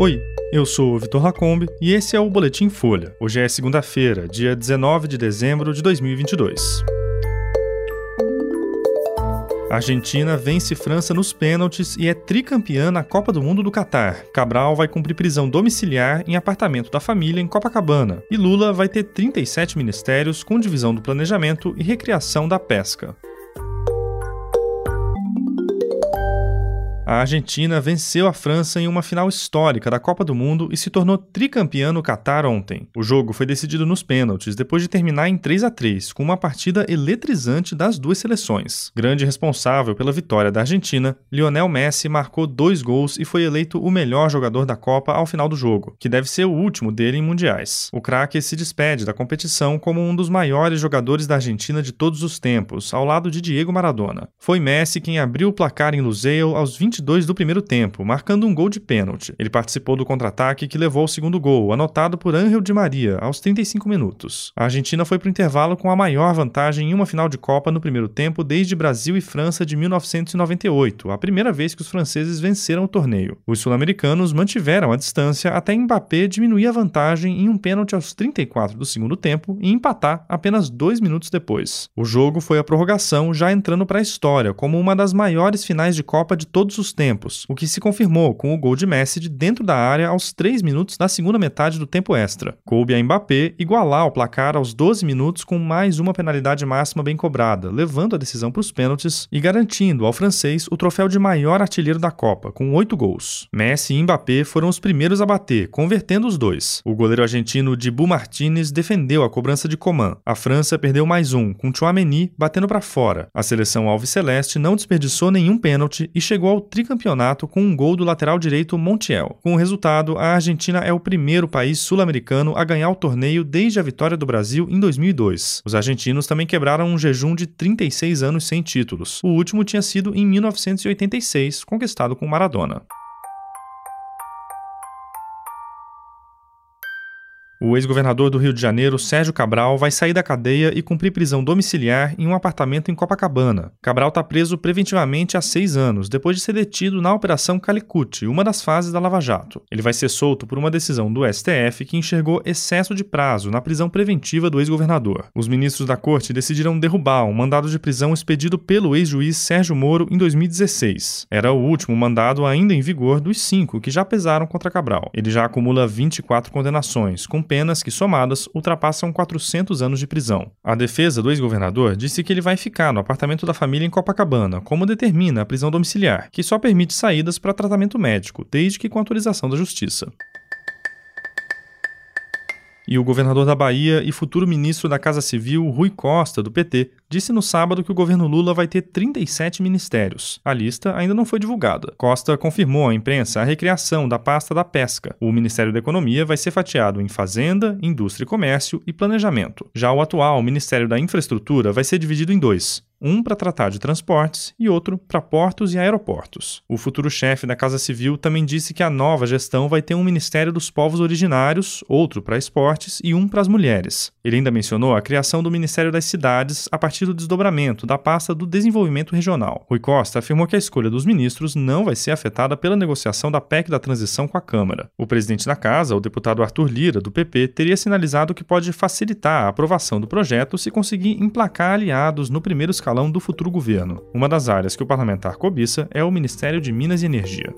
Oi, eu sou o Vitor Lacombe e esse é o Boletim Folha. Hoje é segunda-feira, dia 19 de dezembro de 2022. A Argentina vence França nos pênaltis e é tricampeã na Copa do Mundo do Catar. Cabral vai cumprir prisão domiciliar em apartamento da família em Copacabana. E Lula vai ter 37 ministérios com divisão do planejamento e recriação da pesca. A Argentina venceu a França em uma final histórica da Copa do Mundo e se tornou tricampeã no Catar ontem. O jogo foi decidido nos pênaltis depois de terminar em 3 a 3, com uma partida eletrizante das duas seleções. Grande responsável pela vitória da Argentina, Lionel Messi marcou dois gols e foi eleito o melhor jogador da Copa ao final do jogo, que deve ser o último dele em mundiais. O craque se despede da competição como um dos maiores jogadores da Argentina de todos os tempos, ao lado de Diego Maradona. Foi Messi quem abriu o placar em Lusail aos 20 22 do primeiro tempo, marcando um gol de pênalti. Ele participou do contra-ataque que levou ao segundo gol, anotado por Ángel Di Maria, aos 35 minutos. A Argentina foi para o intervalo com a maior vantagem em uma final de Copa no primeiro tempo desde Brasil e França de 1998, a primeira vez que os franceses venceram o torneio. Os sul-americanos mantiveram a distância até Mbappé diminuir a vantagem em um pênalti aos 34 do segundo tempo e empatar apenas dois minutos depois. O jogo foi a prorrogação, já entrando para a história como uma das maiores finais de Copa de todos os tempos, o que se confirmou com o gol de Messi de dentro da área aos 3 minutos da segunda metade do tempo extra. Coube a Mbappé igualar o placar aos 12 minutos com mais uma penalidade máxima bem cobrada, levando a decisão para os pênaltis e garantindo ao francês o troféu de maior artilheiro da Copa, com 8 gols. Messi e Mbappé foram os primeiros a bater, convertendo os dois. O goleiro argentino Dibu Martinez defendeu a cobrança de Coman. A França perdeu mais um, com Chouameni batendo para fora. A seleção alviceleste não desperdiçou nenhum pênalti e chegou ao tricampeonato com um gol do lateral direito Montiel. Com o resultado, a Argentina é o primeiro país sul-americano a ganhar o torneio desde a vitória do Brasil em 2002. Os argentinos também quebraram um jejum de 36 anos sem títulos. O último tinha sido em 1986, conquistado com Maradona. O ex-governador do Rio de Janeiro, Sérgio Cabral, vai sair da cadeia e cumprir prisão domiciliar em um apartamento em Copacabana. Cabral está preso preventivamente há seis anos, depois de ser detido na Operação Calicut, uma das fases da Lava Jato. Ele vai ser solto por uma decisão do STF que enxergou excesso de prazo na prisão preventiva do ex-governador. Os ministros da corte decidiram derrubar um mandado de prisão expedido pelo ex-juiz Sérgio Moro em 2016. Era o último mandado ainda em vigor dos cinco que já pesaram contra Cabral. Ele já acumula 24 condenações, com penas que, somadas, ultrapassam 400 anos de prisão. A defesa do ex-governador disse que ele vai ficar no apartamento da família em Copacabana, como determina a prisão domiciliar, que só permite saídas para tratamento médico, desde que com autorização da Justiça. E o governador da Bahia e futuro ministro da Casa Civil, Rui Costa, do PT, disse no sábado que o governo Lula vai ter 37 ministérios. A lista ainda não foi divulgada. Costa confirmou à imprensa a recriação da pasta da pesca. O Ministério da Economia vai ser fatiado em Fazenda, Indústria e Comércio e Planejamento. Já o atual Ministério da Infraestrutura vai ser dividido em dois: um para tratar de transportes e outro para portos e aeroportos. O futuro chefe da Casa Civil também disse que a nova gestão vai ter um Ministério dos Povos Originários, outro para esportes e um para as mulheres. Ele ainda mencionou a criação do Ministério das Cidades a partir do desdobramento da pasta do Desenvolvimento Regional. Rui Costa afirmou que a escolha dos ministros não vai ser afetada pela negociação da PEC da transição com a Câmara. O presidente da Casa, o deputado Arthur Lira, do PP, teria sinalizado que pode facilitar a aprovação do projeto se conseguir emplacar aliados no primeiro escalão escalão do futuro governo. Uma das áreas que o parlamentar cobiça é o Ministério de Minas e Energia.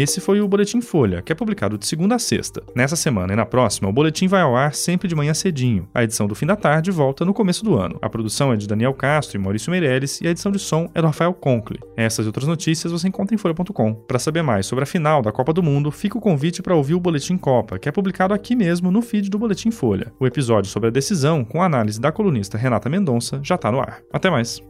Esse foi o Boletim Folha, que é publicado de segunda a sexta. Nessa semana e na próxima, o boletim vai ao ar sempre de manhã cedinho. A edição do fim da tarde volta no começo do ano. A produção é de Daniel Castro e Maurício Meirelles e a edição de som é do Rafael Conkle. Essas e outras notícias você encontra em folha.com. Para saber mais sobre a final da Copa do Mundo, fica o convite para ouvir o Boletim Copa, que é publicado aqui mesmo no feed do Boletim Folha. O episódio sobre a decisão, com a análise da colunista Renata Mendonça, já está no ar. Até mais.